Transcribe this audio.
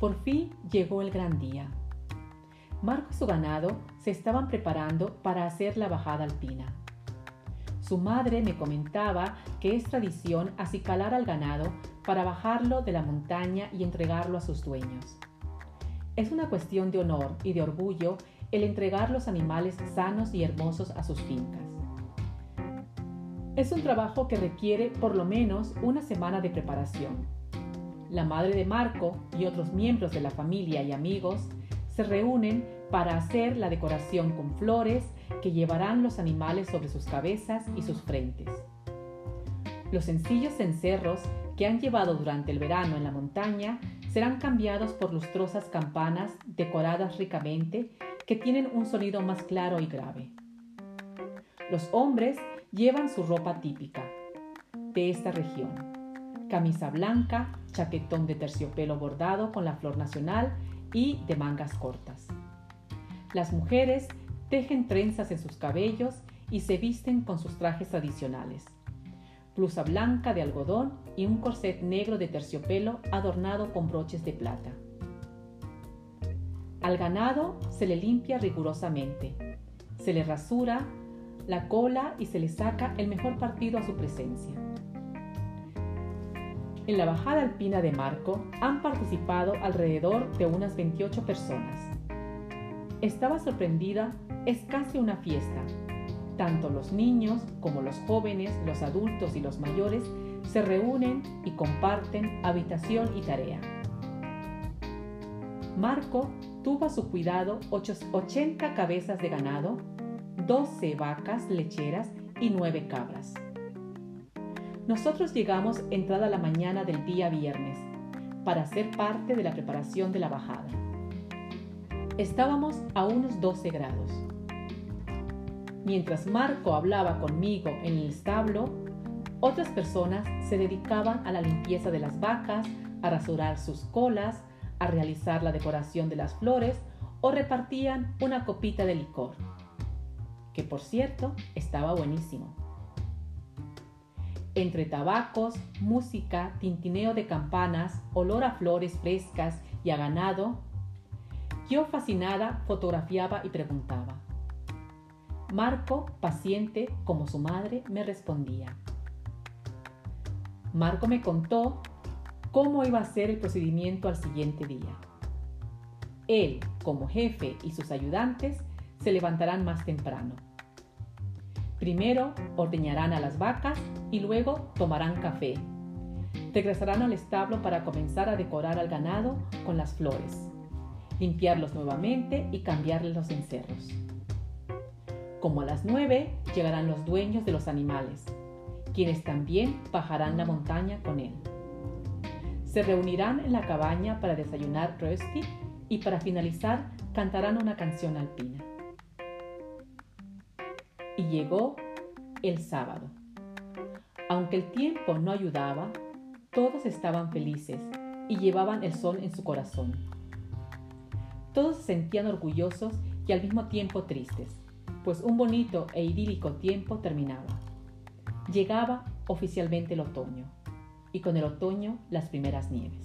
Por fin llegó el gran día. Marco y su ganado se estaban preparando para hacer la bajada alpina. Su madre me comentaba que es tradición acicalar al ganado para bajarlo de la montaña y entregarlo a sus dueños. Es una cuestión de honor y de orgullo el entregar los animales sanos y hermosos a sus fincas. Es un trabajo que requiere por lo menos una semana de preparación. La madre de Marco y otros miembros de la familia y amigos se reúnen para hacer la decoración con flores que llevarán los animales sobre sus cabezas y sus frentes. Los sencillos cencerros que han llevado durante el verano en la montaña serán cambiados por lustrosas campanas decoradas ricamente que tienen un sonido más claro y grave. Los hombres llevan su ropa típica de esta región. Camisa blanca, chaquetón de terciopelo bordado con la flor nacional y de mangas cortas. Las mujeres tejen trenzas en sus cabellos y se visten con sus trajes tradicionales. Blusa blanca de algodón y un corset negro de terciopelo adornado con broches de plata. Al ganado se le limpia rigurosamente, se le rasura la cola y se le saca el mejor partido a su presencia. En la bajada alpina de Marco han participado alrededor de unas 28 personas. Estaba sorprendida, es casi una fiesta. Tanto los niños como los jóvenes, los adultos y los mayores se reúnen y comparten habitación y tarea. Marco tuvo a su cuidado 80 cabezas de ganado, 12 vacas lecheras y 9 cabras. Nosotros llegamos entrada la mañana del día viernes para ser parte de la preparación de la bajada. Estábamos a unos 12 grados. Mientras Marco hablaba conmigo en el establo, otras personas se dedicaban a la limpieza de las vacas, a rasurar sus colas, a realizar la decoración de las flores o repartían una copita de licor, que por cierto estaba buenísimo. Entre tabacos, música, tintineo de campanas, olor a flores frescas y a ganado, yo fascinada fotografiaba y preguntaba. Marco, paciente como su madre, me respondía. Marco me contó cómo iba a ser el procedimiento al siguiente día. Él, como jefe, y sus ayudantes se levantarán más temprano. Primero ordeñarán a las vacas y luego tomarán café. Regresarán al establo para comenzar a decorar al ganado con las flores limpiarlos nuevamente y cambiarles los encerros. Como a las 9 llegarán los dueños de los animales, quienes también bajarán la montaña con él. Se reunirán en la cabaña para desayunar rösti y para finalizar cantarán una canción alpina. Y llegó el sábado. Aunque el tiempo no ayudaba, todos estaban felices y llevaban el sol en su corazón. Todos se sentían orgullosos y al mismo tiempo tristes, pues un bonito e idílico tiempo terminaba. Llegaba oficialmente el otoño, y con el otoño las primeras nieves.